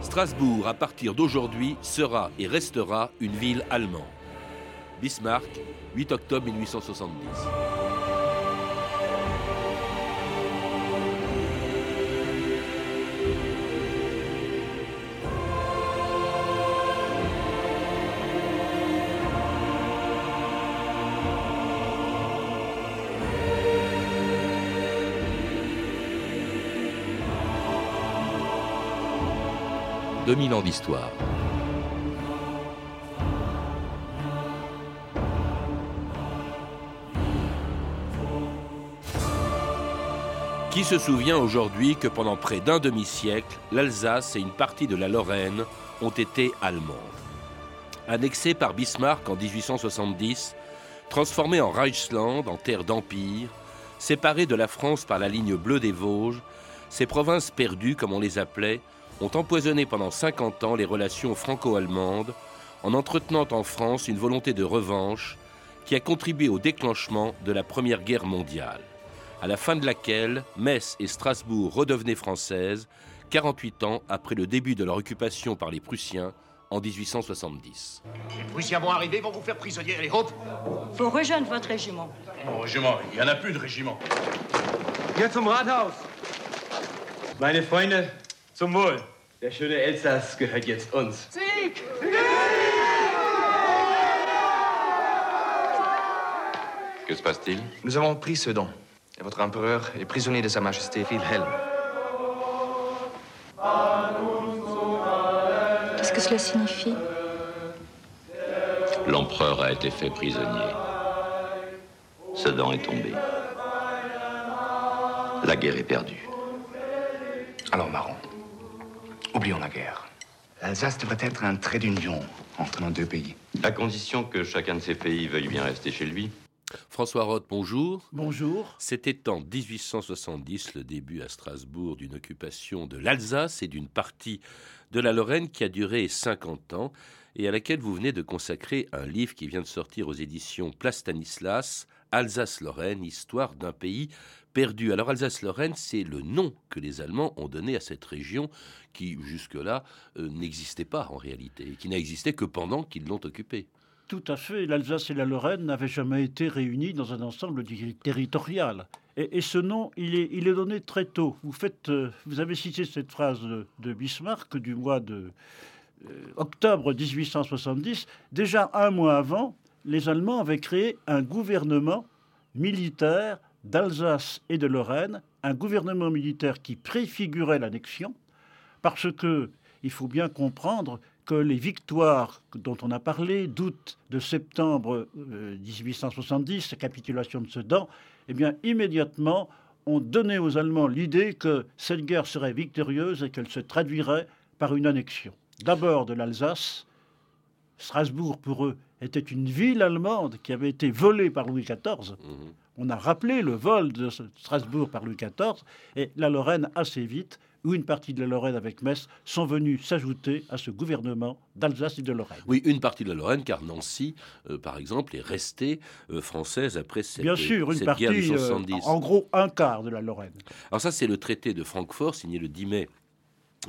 Strasbourg, à partir d'aujourd'hui, sera et restera une ville allemande. Bismarck, 8 octobre 1870. 2000 ans d'histoire. Qui se souvient aujourd'hui que pendant près d'un demi-siècle, l'Alsace et une partie de la Lorraine ont été allemandes? Annexées par Bismarck en 1870, transformées en Reichsland, en terre d'empire, séparées de la France par la ligne bleue des Vosges, ces provinces perdues, comme on les appelait, ont empoisonné pendant 50 ans les relations franco-allemandes en entretenant en France une volonté de revanche qui a contribué au déclenchement de la Première Guerre mondiale, à la fin de laquelle Metz et Strasbourg redevenaient françaises 48 ans après le début de leur occupation par les Prussiens en 1870. Les Prussiens vont arriver, vont vous faire prisonnier, les hop Faut rejoindre votre régiment. Mon régiment, il n'y en a plus de régiment. Hier zum Rathaus. Meine Freunde, Zum Wohl. Der schöne Elsass gehört jetzt uns. Sieg! Que se passe-t-il? Nous avons pris Sedan. Et votre empereur est prisonnier de Sa Majesté Wilhelm. Qu'est-ce que cela signifie? L'empereur a été fait prisonnier. Sedan est tombé. La guerre est perdue. Alors, Marron, Oublions la guerre. L'Alsace devrait être un trait d'union entre nos deux pays. À condition que chacun de ces pays veuille bien rester chez lui. François Roth, bonjour. Bonjour. C'était en 1870 le début à Strasbourg d'une occupation de l'Alsace et d'une partie de la Lorraine qui a duré 50 ans et à laquelle vous venez de consacrer un livre qui vient de sortir aux éditions Plastanislas, Alsace-Lorraine, histoire d'un pays perdu. Alors Alsace-Lorraine, c'est le nom que les Allemands ont donné à cette région qui jusque-là euh, n'existait pas en réalité, qui n'a existé que pendant qu'ils l'ont occupée. Tout à fait. L'Alsace et la Lorraine n'avaient jamais été réunis dans un ensemble territorial. Et, ce nom, il est, donné très tôt. Euh, vous avez cité cette phrase de, Bismarck du mois de euh, octobre 1870. Déjà un mois avant, les Allemands avaient créé un gouvernement militaire d'Alsace et de Lorraine, un gouvernement militaire qui préfigurait l'annexion, parce que il faut bien comprendre que les victoires dont on a parlé, d'août, de septembre 1870, euh, la capitulation de Sedan, eh bien, immédiatement, ont donné aux Allemands l'idée que cette guerre serait victorieuse et qu'elle se traduirait par une annexion. D'abord de l'Alsace. Strasbourg, pour eux, était une ville allemande qui avait été volée par Louis XIV on a rappelé le vol de Strasbourg par Louis XIV, et la Lorraine assez vite, ou une partie de la Lorraine avec Metz, sont venus s'ajouter à ce gouvernement d'Alsace et de Lorraine. Oui, une partie de la Lorraine, car Nancy, euh, par exemple, est restée euh, française après cette, Bien sûr, une partie, euh, en gros un quart de la Lorraine. Alors ça, c'est le traité de Francfort, signé le 10 mai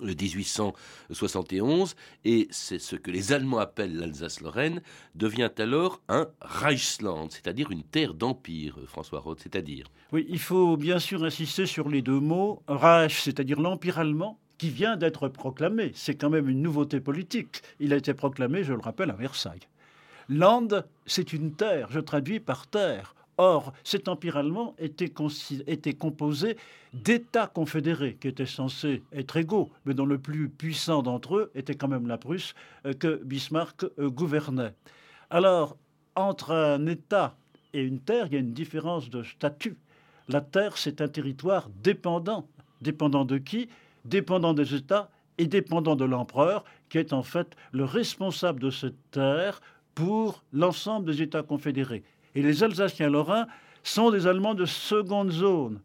1871, et c'est ce que les Allemands appellent l'Alsace-Lorraine, devient alors un Reichsland, c'est-à-dire une terre d'empire, François Roth, c'est-à-dire Oui, il faut bien sûr insister sur les deux mots. Reich, c'est-à-dire l'empire allemand, qui vient d'être proclamé. C'est quand même une nouveauté politique. Il a été proclamé, je le rappelle, à Versailles. Land, c'est une terre, je traduis par terre. Or, cet empire allemand était, composé d'États confédérés qui étaient censés être égaux, mais dont le plus puissant d'entre eux était quand même la Prusse euh, que Bismarck euh, gouvernait. Alors, entre un État et une terre, il y a une différence de statut. La terre, c'est un territoire dépendant. Dépendant de qui? Dépendant des États et dépendant de l'empereur, qui est en fait le responsable de cette terre pour l'ensemble des États confédérés. Et les Alsaciens lorrains sont des Allemands de seconde zone.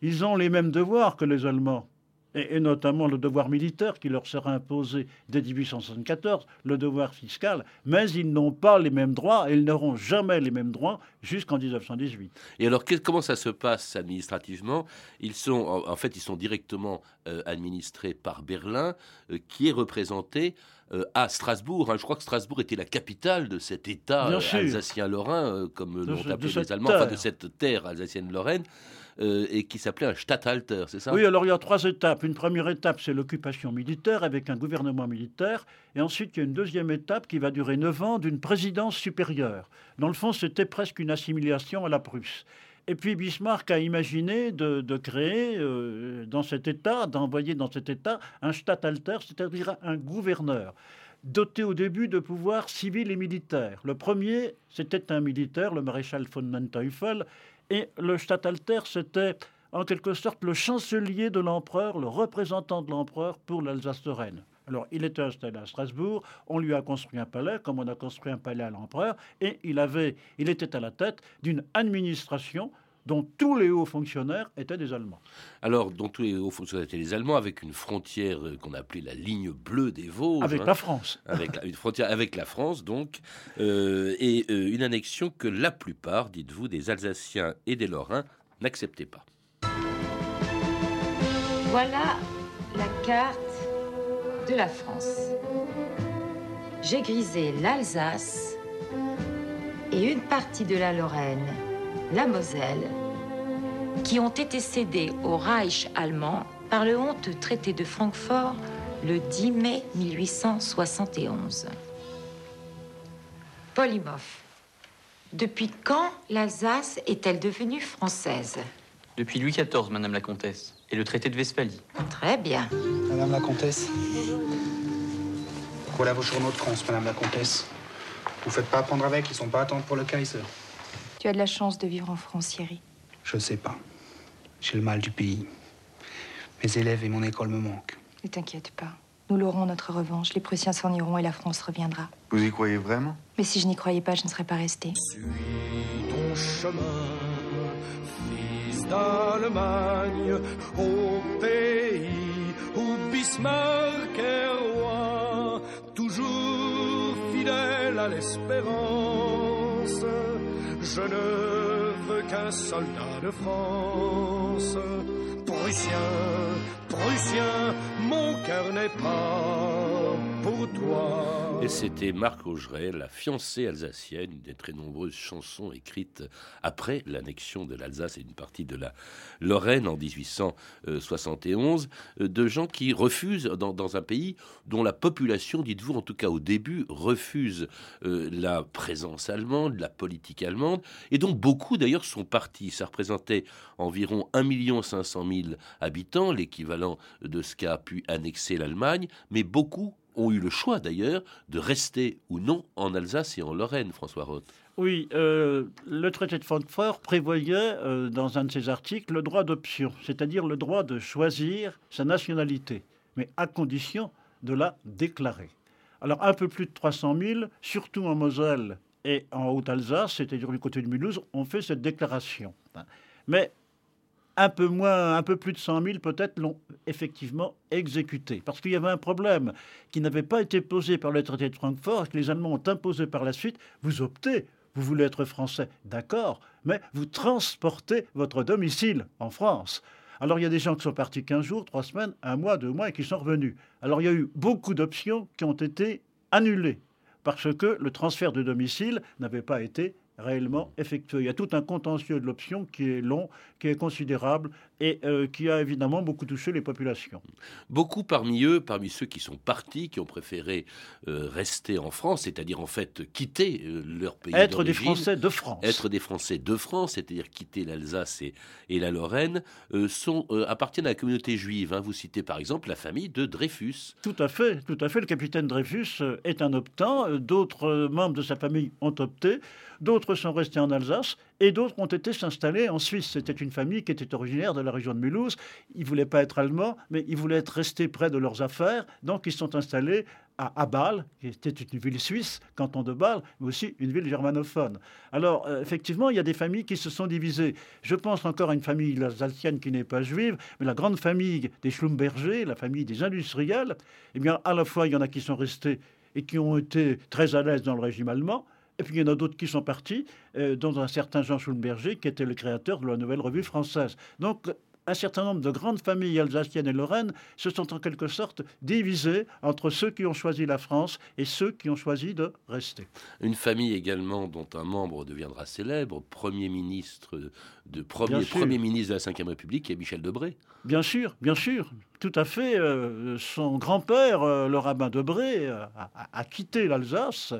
Ils ont les mêmes devoirs que les Allemands. Et, et, notamment le devoir militaire qui leur sera imposé dès 1874, le devoir fiscal, mais ils n'ont pas les mêmes droits et ils n'auront jamais les mêmes droits jusqu'en 1918. Et alors, comment ça se passe administrativement? Ils sont, en fait, ils sont directement euh, administrés par Berlin, euh, qui est représenté euh, à Strasbourg. Hein. Je crois que Strasbourg était la capitale de cet État alsacien-lorrain, comme l'ont appelé les Allemands, enfin de cette terre alsacienne-lorraine. Euh, et qui s'appelait un Statthalter, c'est ça? Oui, alors il y a trois étapes. Une première étape, c'est l'occupation militaire avec un gouvernement militaire. Et ensuite, il y a une deuxième étape qui va durer neuf ans d'une présidence supérieure. Dans le fond, c'était presque une assimilation à la Prusse. Et puis Bismarck a imaginé de, créer euh, dans cet État, d'envoyer dans cet État un Statthalter, c'est-à-dire un gouverneur doté au début de pouvoirs civils et militaires. Le premier, c'était un militaire, le maréchal von Manteuffel, et le Statthalter, c'était en quelque sorte le chancelier de l'empereur, le représentant de l'empereur pour l'Alsace-Lorraine. Alors, il était installé à Strasbourg, on lui a construit un palais, comme on a construit un palais à l'empereur, et il, avait, il était à la tête d'une administration dont tous les hauts fonctionnaires étaient des Allemands. Alors, dont tous les hauts fonctionnaires étaient des Allemands, avec une frontière euh, qu'on appelait la ligne bleue des Vosges. Avec hein. la France. Avec une frontière avec la France, donc, euh, et euh, une annexion que la plupart, dites-vous, des Alsaciens et des Lorrains n'acceptaient pas. Voilà la carte de la France. J'ai grisé l'Alsace et une partie de la Lorraine la Moselle, qui ont été cédés au Reich allemand par le honteux traité de Francfort le 10 mai 1871. Polymov, depuis quand l'Alsace est-elle devenue française? Depuis Louis XIV, Madame la Comtesse, et le traité de Westphalie. Très bien. Madame la Comtesse, voilà vos journaux de France, Madame la Comtesse. Vous faites pas apprendre avec, ils sont pas attendre pour le Kaiser. Tu as de la chance de vivre en France, Thierry. Je sais pas. J'ai le mal du pays. Mes élèves et mon école me manquent. Ne t'inquiète pas. Nous l'aurons notre revanche. Les Prussiens s'en iront et la France reviendra. Vous y croyez vraiment? Mais si je n'y croyais pas, je ne serais pas resté. Suis ton chemin, fils d'Allemagne, au pays où Bismarck est roi, toujours fidèle à l'espérance je ne veux qu'un soldat de France. Prussien, Prussien, mon cœur n'est pas toi. Et c'était Marc Augeret, la fiancée alsacienne, une des très nombreuses chansons écrites après l'annexion de l'Alsace et une partie de la Lorraine en 1871, euh, de gens qui refusent, dans, un pays dont la population, dites-vous, en tout cas au début, refuse euh, la présence allemande, la politique allemande, et dont beaucoup d'ailleurs sont partis. Ça représentait environ 1 500 000 habitants, l'équivalent de ce qu'a pu annexer l'Allemagne, mais beaucoup ont eu le choix d'ailleurs de rester ou non en Alsace et en Lorraine, François Roth. Oui, euh, le traité de Francfort prévoyait euh, dans un de ses articles le droit d'option, c'est-à-dire le droit de choisir sa nationalité, mais à condition de la déclarer. Alors un peu plus de 300 000, surtout en Moselle et en Haute-Alsace, c'est-à-dire du côté de Mulhouse, ont fait cette déclaration. Mais un peu moins, un peu plus de 100 000 peut-être l'ont effectivement exécuté. Parce qu'il y avait un problème qui n'avait pas été posé par le traité de Francfort, que les Allemands ont imposé par la suite. Vous optez, vous voulez être français, d'accord, mais vous transportez votre domicile en France. Alors il y a des gens qui sont partis 15 jours, 3 semaines, un mois, deux mois et qui sont revenus. Alors il y a eu beaucoup d'options qui ont été annulées parce que le transfert de domicile n'avait pas été réellement effectué. Il y a tout un contentieux de l'option qui est long, qui est considérable et euh, qui a évidemment beaucoup touché les populations. Beaucoup parmi eux, parmi ceux qui sont partis, qui ont préféré euh, rester en France, c'est-à-dire en fait quitter euh, leur pays Être des Français de France. Être des Français de France, c'est-à-dire quitter l'Alsace et, la Lorraine, sont, appartiennent à la communauté juive. Hein. Vous citez par exemple la famille de Dreyfus. Tout à fait, tout à fait. Le capitaine Dreyfus est un optant. D'autres membres de sa famille ont opté. D'autres sont restés en Alsace et d'autres ont été s'installer en Suisse. C'était une famille qui était originaire de la région de Mulhouse. Ils ne voulaient pas être allemands, mais ils voulaient être restés près de leurs affaires, donc ils sont installés à, Bâle, qui était une ville suisse, canton de Bâle, mais aussi une ville germanophone. Alors, euh, effectivement, il y a des familles qui se sont divisées. Je pense encore à une famille alsacienne qui n'est pas juive, mais la grande famille des Schlumberger, la famille des industriels, eh bien, à la fois, il y en a qui sont restés et qui ont été très à l'aise dans le régime allemand, et puis il y en a d'autres qui sont partis, euh, dont un certain Jean Schulberger, qui était le créateur de la Nouvelle Revue française. Donc, un certain nombre de grandes familles alsaciennes et lorraines se sont en quelque sorte divisées entre ceux qui ont choisi la France et ceux qui ont choisi de rester. Une famille également dont un membre deviendra célèbre, premier ministre de premier, premier ministre de la Ve République, qui est Michel Debré. Bien sûr, bien sûr, tout à fait. Euh, son grand-père, euh, le rabbin Debré, a, a quitté l'Alsace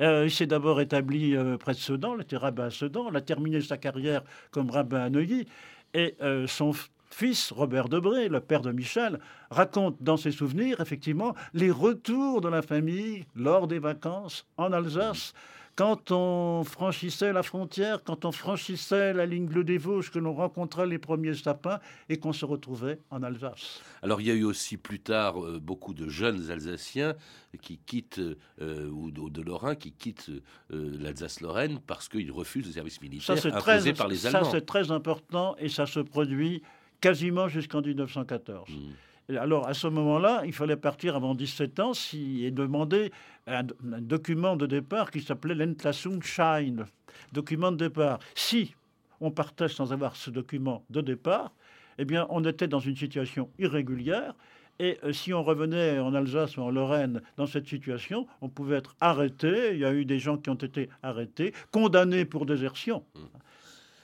euh, il s'est d'abord établi euh, près de Sedan, il était rabbin à Sedan, il a terminé sa carrière comme rabbin à Neuilly, et euh, son fils, Robert Debré, le père de Michel, raconte dans ses souvenirs, effectivement, les retours de la famille lors des vacances en Alsace quand on franchissait la frontière, quand on franchissait la ligne bleue des Vosges, que l'on rencontrait les premiers sapins et qu'on se retrouvait en Alsace. Alors il y a eu aussi plus tard euh, beaucoup de jeunes Alsaciens qui quittent, euh, ou de, Lorrains qui quittent euh, l'Alsace-Lorraine parce qu'ils refusent le service militaire ça, imposé par les Allemands. Ça c'est très important et ça se produit quasiment jusqu'en 1914. Alors, à ce moment-là, il fallait partir avant 17 ans si, et demander un, document de départ qui s'appelait l'Entlassungsschein, document de départ. Si on partait sans avoir ce document de départ, eh bien, on était dans une situation irrégulière. Et euh, si on revenait en Alsace ou en Lorraine dans cette situation, on pouvait être arrêté. Il y a eu des gens qui ont été arrêtés, condamnés pour désertion.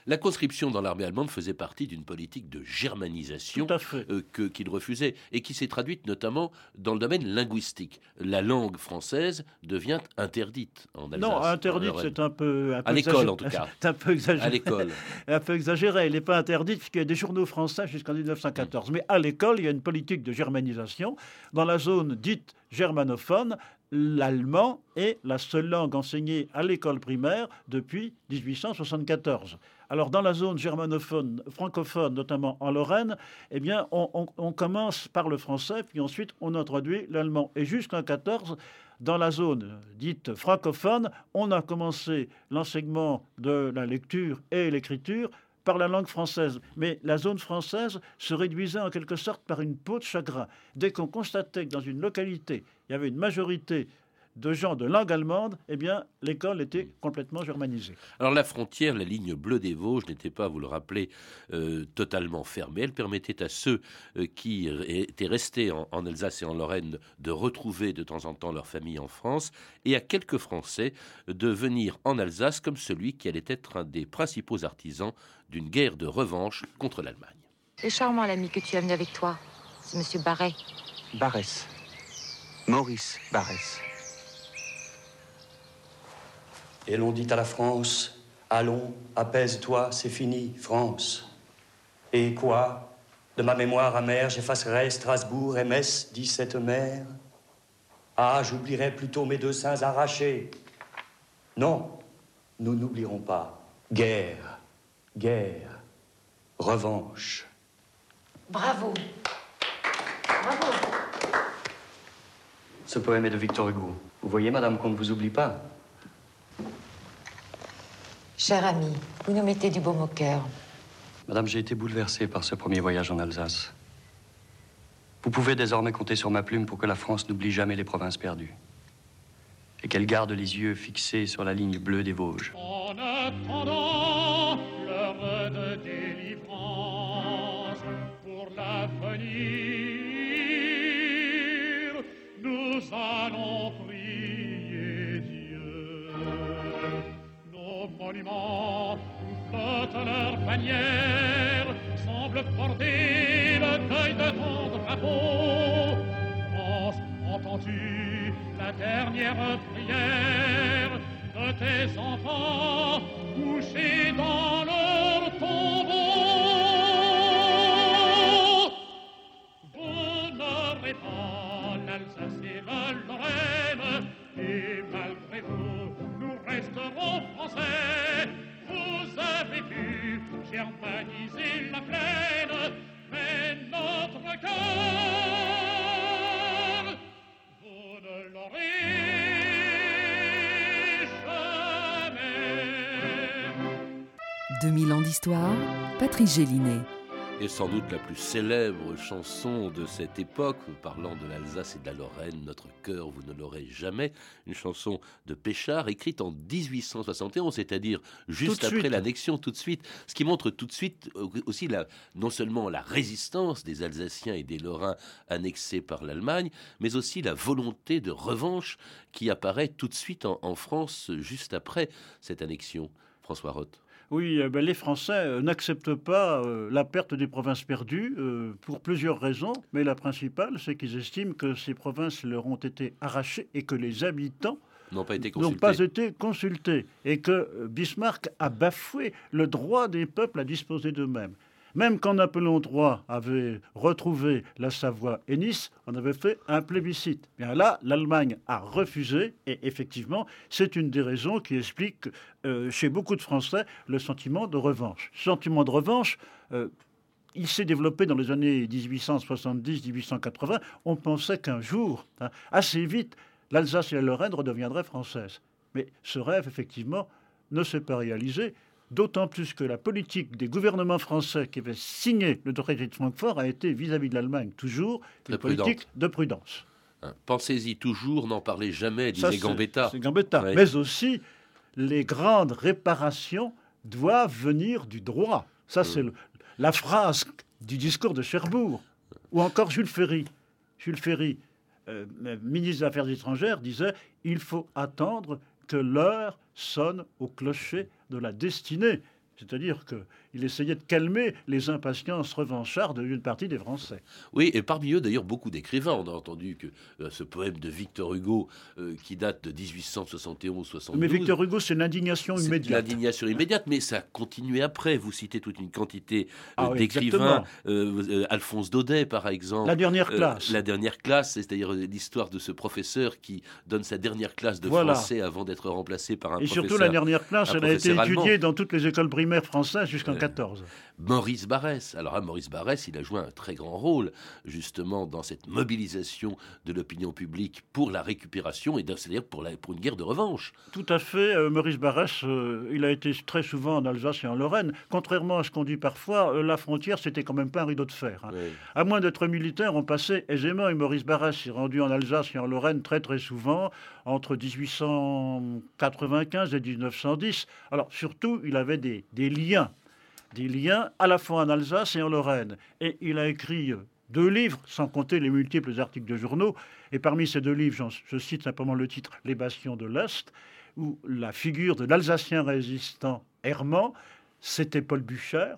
La conscription dans l'armée allemande faisait partie d'une politique de germanisation euh, qu'il refusait et qui s'est traduite notamment dans le domaine linguistique. La langue française devient interdite en Alsace. Non, interdite, c'est un peu, à l'école en tout cas. un peu exagéré. À l'école. un peu exagéré. Elle n'est pas interdite puisqu'il y a des journaux français jusqu'en 1914. Mais à l'école, il y a une politique de germanisation dans la zone dite germanophone l'allemand est la seule langue enseignée à l'école primaire depuis 1874. Alors dans la zone germanophone, francophone, notamment en Lorraine, eh bien on, commence par le français, puis ensuite on introduit l'allemand. Et jusqu'en 14, dans la zone dite francophone, on a commencé l'enseignement de la lecture et l'écriture par la langue française. Mais la zone française se réduisait en quelque sorte par une peau de chagrin. Dès qu'on constatait que dans une localité, il y avait une majorité de gens de langue allemande, eh bien, l'école était complètement germanisée. Alors la frontière, la ligne bleue des Vosges n'était pas, vous le rappelez, euh, totalement fermée. Elle permettait à ceux euh, qui étaient restés en, Alsace et en Lorraine de retrouver de temps en temps leur famille en France et à quelques Français de venir en Alsace comme celui qui allait être un des principaux artisans d'une guerre de revanche contre l'Allemagne. C'est charmant l'ami que tu as amené avec toi. C'est Monsieur Barret. Barès. Maurice Barès. Et l'on dit à la France, allons, apaise-toi, c'est fini, France. Et quoi? De ma mémoire amère, j'effacerai Strasbourg et Metz, dit cette mère. Ah, j'oublierai plutôt mes deux seins arrachés. Non, nous n'oublierons pas. Guerre, guerre, revanche. Bravo. Bravo. Ce poème est de Victor Hugo. Vous voyez, madame, qu'on ne vous oublie pas. Cher ami, vous nous mettez du baume au cœur. Madame, j'ai été bouleversé par ce premier voyage en Alsace. Vous pouvez désormais compter sur ma plume pour que la France n'oublie jamais les provinces perdues. Et qu'elle garde les yeux fixés sur la ligne bleue des Vosges. En attendant l'heure de délivrance pour l'avenir, nous allons où flotte leur bannière, semble porter le deuil de ton drapeau. France, entends-tu la dernière prière de tes enfants couchés dans leur tombeau? Vous pas l'Alsace et la Lorraine, et malgré vous, nous resterons français germaniser la plaine, mais notre cœur, vous ne l'aurez jamais. 2000 ans d'histoire, Patrice Gélinet est sans doute la plus célèbre chanson de cette époque, parlant de l'Alsace et de la Lorraine, Notre cœur, vous ne l'aurez jamais, une chanson de Péchard écrite en 1871, c'est-à-dire juste après l'annexion, tout de suite, ce qui montre tout de suite aussi la, non seulement la résistance des Alsaciens et des Lorrains annexés par l'Allemagne, mais aussi la volonté de revanche qui apparaît tout de suite en, en France juste après cette annexion. François Roth. Oui, eh ben, les Français euh, n'acceptent pas euh, la perte des provinces perdues euh, pour plusieurs raisons, mais la principale, c'est qu'ils estiment que ces provinces leur ont été arrachées et que les habitants n'ont pas été consultés. pas été consultés et que Bismarck a bafoué le droit des peuples à disposer d'eux-mêmes. Même quand Napoléon III avait retrouvé la Savoie et Nice, on avait fait un plébiscite. Là, l'Allemagne a refusé, et effectivement, c'est une des raisons qui explique euh, chez beaucoup de Français le sentiment de revanche. Sentiment de revanche, euh, il s'est développé dans les années 1870-1880. On pensait qu'un jour, hein, assez vite, l'Alsace et la Lorraine redeviendraient françaises. Mais ce rêve, effectivement, ne s'est pas réalisé. D'autant plus que la politique des gouvernements français qui avaient signé le traité de Francfort a été vis-à-vis de l'Allemagne toujours une politique de prudence. Hein, pensez-y toujours, n'en parlez jamais, disait Gambetta. C'est Gambetta. Mais aussi, les grandes réparations doivent venir du droit. Ça, c'est mm. la phrase du discours de Cherbourg. Ou encore Jules Ferry. Jules Ferry, euh, ministre des Affaires étrangères, disait il faut attendre que l'heure sonne au clocher de la destinée. C'est-à-dire qu'il essayait de calmer les impatiences revanchardes d'une partie des Français. Oui, et parmi eux d'ailleurs beaucoup d'écrivains. On a entendu que euh, ce poème de Victor Hugo euh, qui date de 1871-72. Mais Victor Hugo, c'est l'indignation immédiate. L'indignation immédiate, mais ça a continué après. Vous citez toute une quantité euh, ah d'écrivains. Alphonse Daudet, par exemple. La dernière classe. la dernière classe, c'est-à-dire l'histoire de ce professeur qui donne sa dernière classe de français avant d'être remplacé par un professeur. Et surtout la dernière classe, elle a été étudiée dans toutes les écoles primaires française jusqu'en 14. Maurice Barrès. Alors, à Maurice Barrès, il a joué un très grand rôle, justement, dans cette mobilisation de l'opinion publique pour la récupération, et c'est-à-dire pour, pour une guerre de revanche. Tout à fait. Euh, Maurice Barrès, euh, il a été très souvent en Alsace et en Lorraine. Contrairement à ce qu'on dit parfois, euh, la frontière, c'était quand même pas un rideau de fer. Hein. À moins d'être militaire, on passait aisément, et Maurice Barrès s'est rendu en Alsace et en Lorraine très très souvent, entre 1895 et 1910. Alors, surtout, il avait des des liens, des liens à la fois en Alsace et en Lorraine. Et il a écrit deux livres, sans compter les multiples articles de journaux. Et parmi ces deux livres, je cite simplement le titre Les Bastions de l'Est, où la figure de l'Alsacien résistant Herman, c'était Paul Bucher,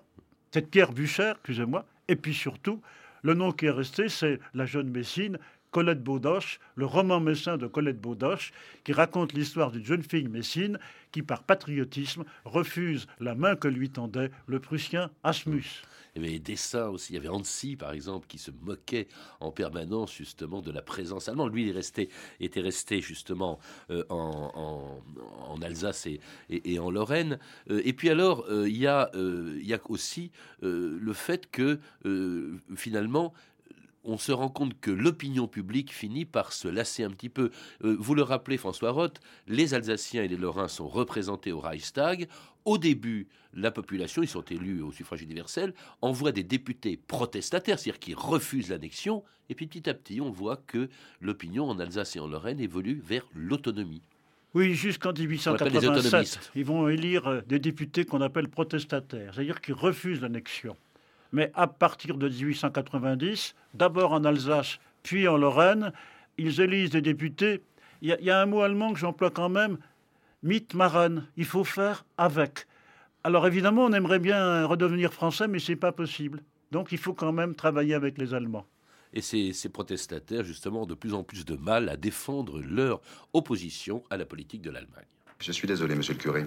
c'est Pierre Bucher, excusez-moi, et puis surtout, le nom qui est resté, c'est la jeune Messine, Colette Baudoche, le roman messin de Colette Baudoche, qui raconte l'histoire d'une jeune fille messine qui, par patriotisme, refuse la main que lui tendait le Prussien Asmus. Il y avait des dessins aussi. Il y avait Annecy, par exemple, qui se moquait en permanence justement de la présence allemande. Lui, il était resté justement euh, en, Alsace et, en Lorraine. Euh, et puis alors, euh, il y a aussi le fait que finalement, on se rend compte que l'opinion publique finit par se lasser un petit peu. Euh, vous le rappelez, François Roth, les Alsaciens et les Lorrains sont représentés au Reichstag. Au début, la population, ils sont élus au suffrage universel, envoie des députés protestataires, c'est-à-dire qui refusent l'annexion. Et puis petit à petit, on voit que l'opinion en Alsace et en Lorraine évolue vers l'autonomie. Oui, jusqu'en 1887, ils vont élire euh, des députés qu'on appelle protestataires, c'est-à-dire qui refusent l'annexion. Mais à partir de 1890, d'abord en Alsace, puis en Lorraine, ils élisent des députés. Il y, a un mot allemand que j'emploie quand même, mitmachen. Il faut faire avec. Alors évidemment, on aimerait bien redevenir français, mais c'est pas possible. Donc il faut quand même travailler avec les Allemands. Et ces, ces, protestataires, justement, ont de plus en plus de mal à défendre leur opposition à la politique de l'Allemagne. Je suis désolé, monsieur le curé.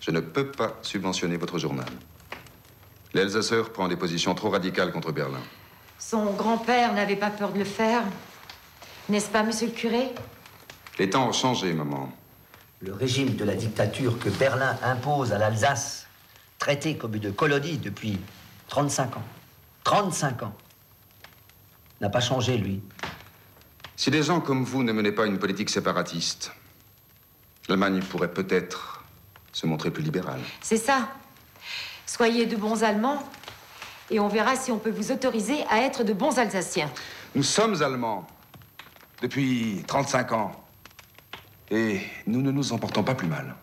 Je ne peux pas subventionner votre journal. L'Elsasseur prend des positions trop radicales contre Berlin. Son grand-père n'avait pas peur de le faire. N'est-ce pas, monsieur le curé? Les temps ont changé, maman. Le régime de la dictature que Berlin impose à l'Alsace, traité comme une colonie depuis 35 ans, 35 ans, n'a pas changé, lui. Si des gens comme vous ne menaient pas une politique séparatiste, l'Allemagne pourrait peut-être se montrer plus libérale. C'est ça. Soyez de bons Allemands et on verra si on peut vous autoriser à être de bons Alsaciens. Nous sommes Allemands depuis 35 ans. Et nous ne nous en portons pas plus mal.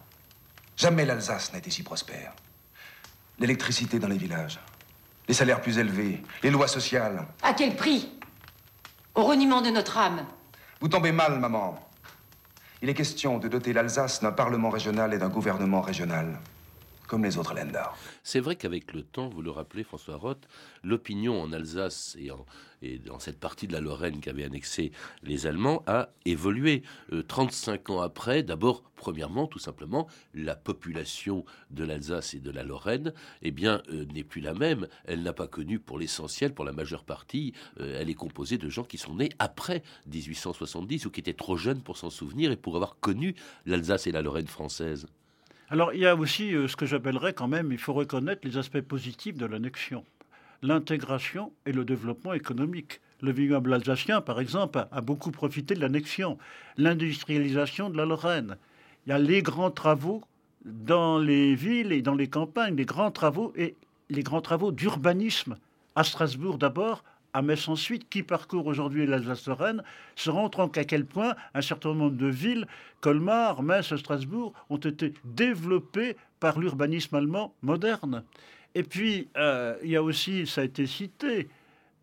Jamais l'Alsace n'a été si prospère. L'électricité dans les villages, les salaires plus élevés, les lois sociales. À quel prix? Au reniement de notre âme. Vous tombez mal, maman. Il est question de doter l'Alsace d'un parlement régional et d'un gouvernement régional comme les autres Länder. C'est vrai qu'avec le temps, vous le rappelez François Roth, l'opinion en Alsace et, en, et dans cette partie de la Lorraine qu'avaient annexé les Allemands a évolué. 35 euh, ans après, d'abord, premièrement, tout simplement, la population de l'Alsace et de la Lorraine eh bien, euh, n'est plus la même. Elle n'a pas connu, pour l'essentiel, pour la majeure partie, euh, elle est composée de gens qui sont nés après 1870 ou qui étaient trop jeunes pour s'en souvenir et pour avoir connu l'Alsace et la Lorraine française. Alors il y a aussi euh, ce que j'appellerais quand même, il faut reconnaître les aspects positifs de l'annexion. L'intégration et le développement économique. Le vignoble alsacien, par exemple, a beaucoup profité de l'annexion. L'industrialisation de la Lorraine. Il y a les grands travaux dans les villes et dans les campagnes, les grands travaux et les grands travaux d'urbanisme. À Strasbourg d'abord, à Metz ensuite, qui parcourt aujourd'hui l'Alsace-Lorraine, se rend compte à quel point un certain nombre de villes, Colmar, Metz, Strasbourg, ont été développées par l'urbanisme allemand moderne. Et puis, euh, il y a aussi, ça a été cité,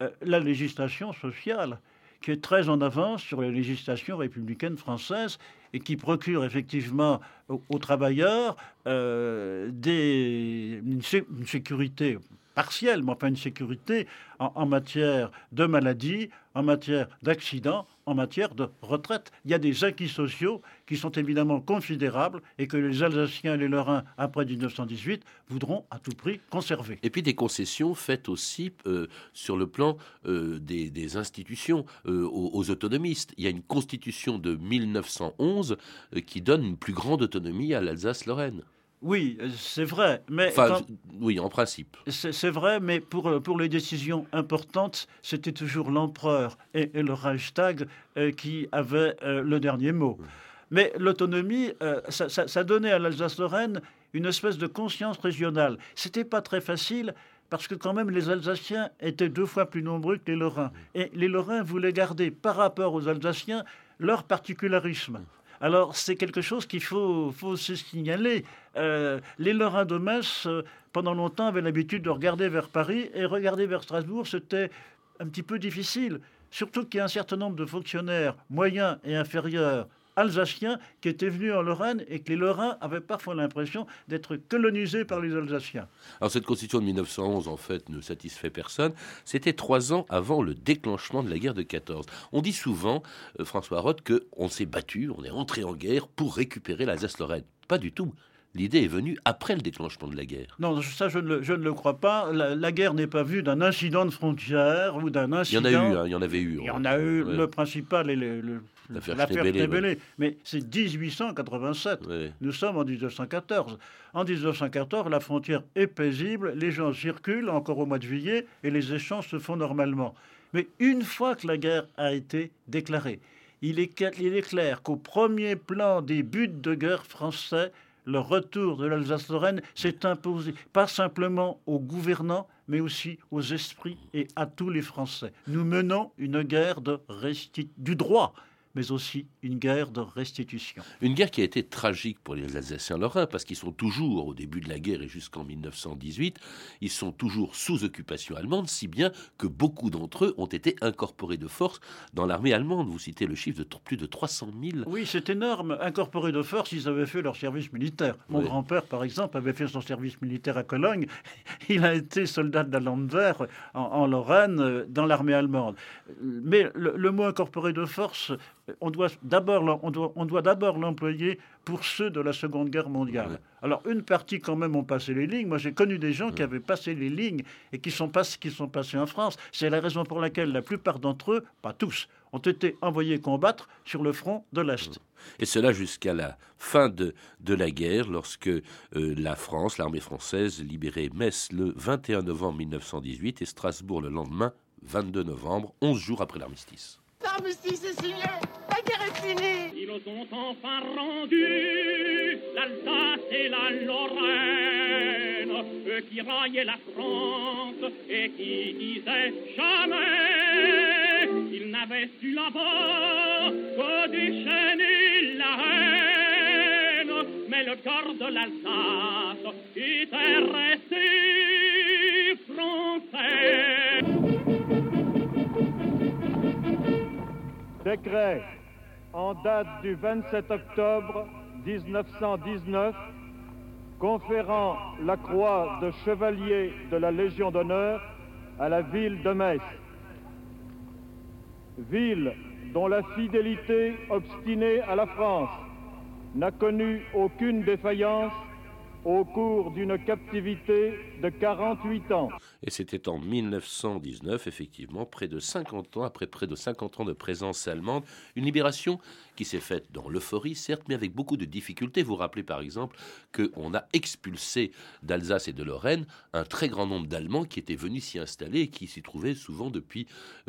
euh, la législation sociale, qui est très en avance sur la législation républicaine française et qui procure effectivement aux, travailleurs euh, des, une sécurité partielle, mais enfin une sécurité en, matière de maladie, en matière d'accident, en matière de retraite. Il y a des acquis sociaux qui sont évidemment considérables et que les Alsaciens et les Lorrains, après 1918, voudront à tout prix conserver. Et puis des concessions faites aussi euh, sur le plan euh, des, institutions euh, aux, aux, autonomistes. Il y a une constitution de 1911 qui donne une plus grande autonomie à l'Alsace-Lorraine. Oui, c'est vrai. Mais oui, en principe. C'est vrai, mais pour, euh, pour les décisions importantes, c'était toujours l'empereur et, le Reichstag euh, qui avaient euh, le dernier mot. Mais l'autonomie, ça, ça, donnait à l'Alsace-Lorraine une espèce de conscience régionale. C'était pas très facile parce que quand même les Alsaciens étaient deux fois plus nombreux que les Lorrains. Et les Lorrains voulaient garder par rapport aux Alsaciens leur particularisme. Alors c'est quelque chose qu'il faut, faut se signaler. Euh, les Lorrains de Metz, euh, pendant longtemps, avaient l'habitude de regarder vers Paris et regarder vers Strasbourg, c'était un petit peu difficile. Surtout qu'il y a un certain nombre de fonctionnaires moyens et inférieurs alsaciens qui étaient venus en Lorraine et que les Lorrains avaient parfois l'impression d'être colonisés par les Alsaciens. Alors cette constitution de 1911, en fait, ne satisfait personne. C'était trois ans avant le déclenchement de la guerre de 14. On dit souvent, euh, François Roth, qu'on s'est battu, on est entré en guerre pour récupérer l'Alsace-Lorraine. Pas du tout. L'idée est venue après le déclenchement de la guerre. Non, ça je ne le, je ne le crois pas. La, guerre n'est pas vue d'un incident de frontière ou d'un incident. Il y en a eu, hein, il y en avait eu. Il y en a eu. Le principal et le, l'affaire Tébélé. Mais c'est 1887. Nous sommes en 1914. En 1914, la frontière est paisible, les gens circulent encore au mois de juillet et les échanges se font normalement. Mais une fois que la guerre a été déclarée, il est, il est clair qu'au premier plan des buts de guerre français, le retour de l'Alsace-Lorraine s'est imposé, pas simplement aux gouvernants, mais aussi aux esprits et à tous les Français. Nous menons une guerre de du droit mais aussi une guerre de restitution. Une guerre qui a été tragique pour les Alsaciens lorrains, parce qu'ils sont toujours, au début de la guerre et jusqu'en 1918, ils sont toujours sous occupation allemande, si bien que beaucoup d'entre eux ont été incorporés de force dans l'armée allemande. Vous citez le chiffre de plus de 300 000. Oui, c'est énorme. Incorporés de force, ils avaient fait leur service militaire. Mon grand-père, par exemple, avait fait son service militaire à Cologne. Il a été soldat de la Landwehr en, Lorraine, euh, dans l'armée allemande. Mais le, le mot incorporé de force on doit d'abord on doit, on doit d'abord l'employer pour ceux de la Seconde Guerre mondiale. Alors une partie quand même ont passé les lignes. Moi j'ai connu des gens qui avaient passé les lignes et qui sont, qui sont passés en France. C'est la raison pour laquelle la plupart d'entre eux, pas tous, ont été envoyés combattre sur le front de l'Est. Et cela jusqu'à la fin de, de la guerre, lorsque euh, la France, l'armée française, libérait Metz le 21 novembre 1918 et Strasbourg le lendemain, 22 novembre, 11 jours après l'armistice. Ils ont enfin rendu l'Alsace et la Lorraine, eux qui raillaient la France et qui disaient jamais qu'ils n'avaient su là-bas que déchaîner la haine. Mais le cœur de l'Alsace était resté Décret en date du 27 octobre 1919 conférant la croix de chevalier de la Légion d'honneur à la ville de Metz. Ville dont la fidélité obstinée à la France n'a connu aucune défaillance au cours d'une captivité de 48 ans. Et c'était en 1919, effectivement, près de 50 ans, après près de 50 ans de présence allemande, une libération qui s'est faite dans l'euphorie, certes, mais avec beaucoup de difficultés. Vous rappelez par exemple qu'on a expulsé d'Alsace et de Lorraine un très grand nombre d'Allemands qui étaient venus s'y installer et qui s'y trouvaient souvent depuis 30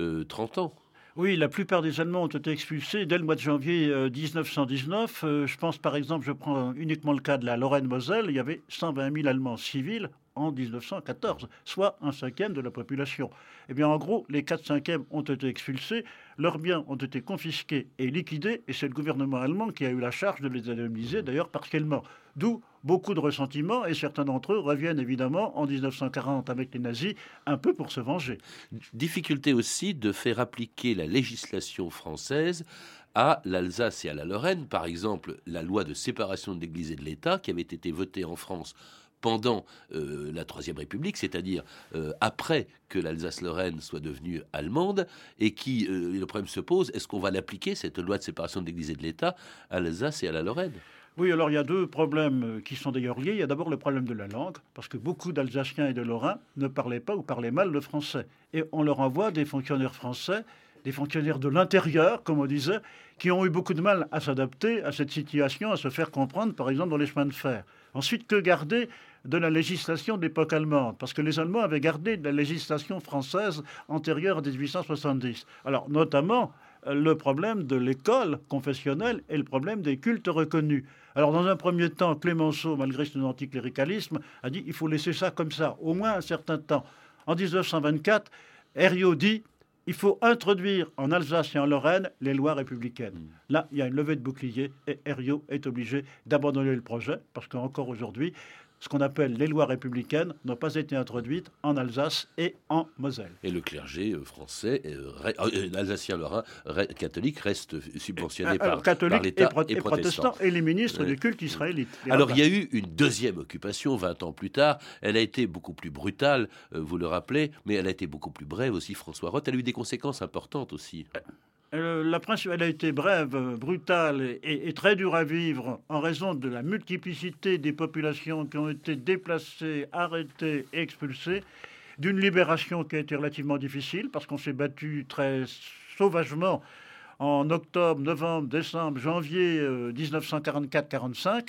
euh, ans. Oui, la plupart des Allemands ont été expulsés dès le mois de janvier 1919. Euh, euh, je pense par exemple, je prends uniquement le cas de la Lorraine-Moselle, il y avait 120 000 Allemands civils en 1914, soit un cinquième de la population. Eh bien, en gros, les 4 cinquièmes ont été expulsés, leurs biens ont été confisqués et liquidés, et c'est le gouvernement allemand qui a eu la charge de les indemniser, d'ailleurs partiellement. D'où beaucoup de ressentiments, et certains d'entre eux reviennent évidemment en 1940 avec les nazis, un peu pour se venger. Difficulté aussi de faire appliquer la législation française à l'Alsace et à la Lorraine. Par exemple, la loi de séparation de l'Église et de l'État, qui avait été votée en France pendant euh, la Troisième République, c'est-à-dire euh, après que l'Alsace-Lorraine soit devenue allemande, et qui, euh, le problème se pose, est-ce qu'on va l'appliquer, cette loi de séparation de l'Église et de l'État, à l'Alsace et à la Lorraine? Oui, alors il y a deux problèmes qui sont d'ailleurs liés. Il y a d'abord le problème de la langue, parce que beaucoup d'Alsaciens et de Lorrains ne parlaient pas ou parlaient mal le français. Et on leur envoie des fonctionnaires français, des fonctionnaires de l'intérieur, comme on disait, qui ont eu beaucoup de mal à s'adapter à cette situation, à se faire comprendre, par exemple, dans les chemins de fer. Ensuite, que garder de la législation de l'époque allemande, parce que les Allemands avaient gardé de la législation française antérieure à 1870. Alors, notamment, euh, le problème de l'école confessionnelle et le problème des cultes reconnus. Alors, dans un premier temps, Clémenceau, malgré son anticléricalisme, a dit il faut laisser ça comme ça, au moins un certain temps. En 1924, Herriot dit il faut introduire en Alsace et en Lorraine les lois républicaines. Hmm. Là, il y a une levée de bouclier et Herriot est obligé d'abandonner le projet parce qu'encore aujourd'hui, ce qu'on appelle les lois républicaines n'ont pas été introduites en Alsace et en Moselle. Et le clergé euh, français, euh, euh, alsacien lorrain, catholique, reste subventionné par, l'État et, et, protestant. Et les ministres du culte israélite. Alors il y a eu une deuxième occupation 20 ans plus tard. Elle a été beaucoup plus brutale, vous le rappelez, mais elle a été beaucoup plus brève aussi, François Roth. Elle a eu des conséquences importantes aussi. La principale a été brève, brutale et, très dure à vivre en raison de la multiplicité des populations qui ont été déplacées, arrêtées, expulsées, d'une libération qui a été relativement difficile parce qu'on s'est battu très sauvagement en octobre, novembre, décembre, janvier 1944-45. Euh,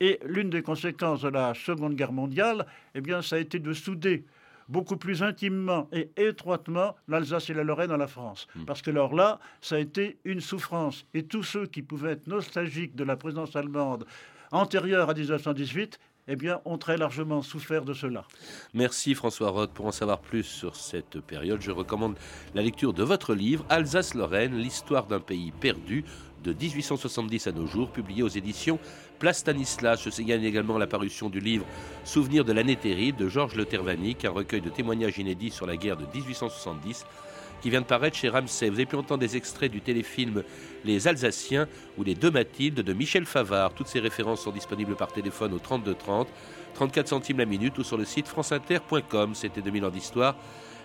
et l'une des conséquences de la Seconde Guerre mondiale, eh bien, ça a été de souder beaucoup plus intimement et étroitement l'Alsace et la Lorraine à la France. Hmm. Parce que alors là, ça a été une souffrance. Et tous ceux qui pouvaient être nostalgiques de la présence allemande antérieure à 1918 eh bien, ont très largement souffert de cela. Merci François Roth. Pour en savoir plus sur cette période, je recommande la lecture de votre livre Alsace-Lorraine, l'histoire d'un pays perdu de 1870 à nos jours, publié aux éditions Place Stanislas. Je signale également la parution du livre Souvenir de l'année terrible de Georges Le Tervanic, un recueil de témoignages inédits sur la guerre de 1870 qui vient de paraître chez Ramsay. Vous avez pu entendre des extraits du téléfilm Les Alsaciens ou Les Deux Mathildes de Michel Favard. Toutes ces références sont disponibles par téléphone au 32 30, 34 centimes la minute ou sur le site franceinter.com. C'était 2000 ans d'histoire.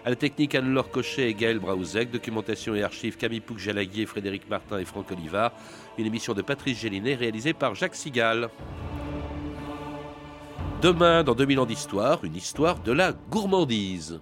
À la technique, Anne-Laure Cochet et Gaël Braouzek. Documentation et archives, Camille Pouc-Jalaguier, Frédéric Martin et Franck Olivard. Une émission de Patrice Gélinet réalisée par Jacques Sigal. Demain, dans 2000 ans d'histoire, une histoire de la gourmandise.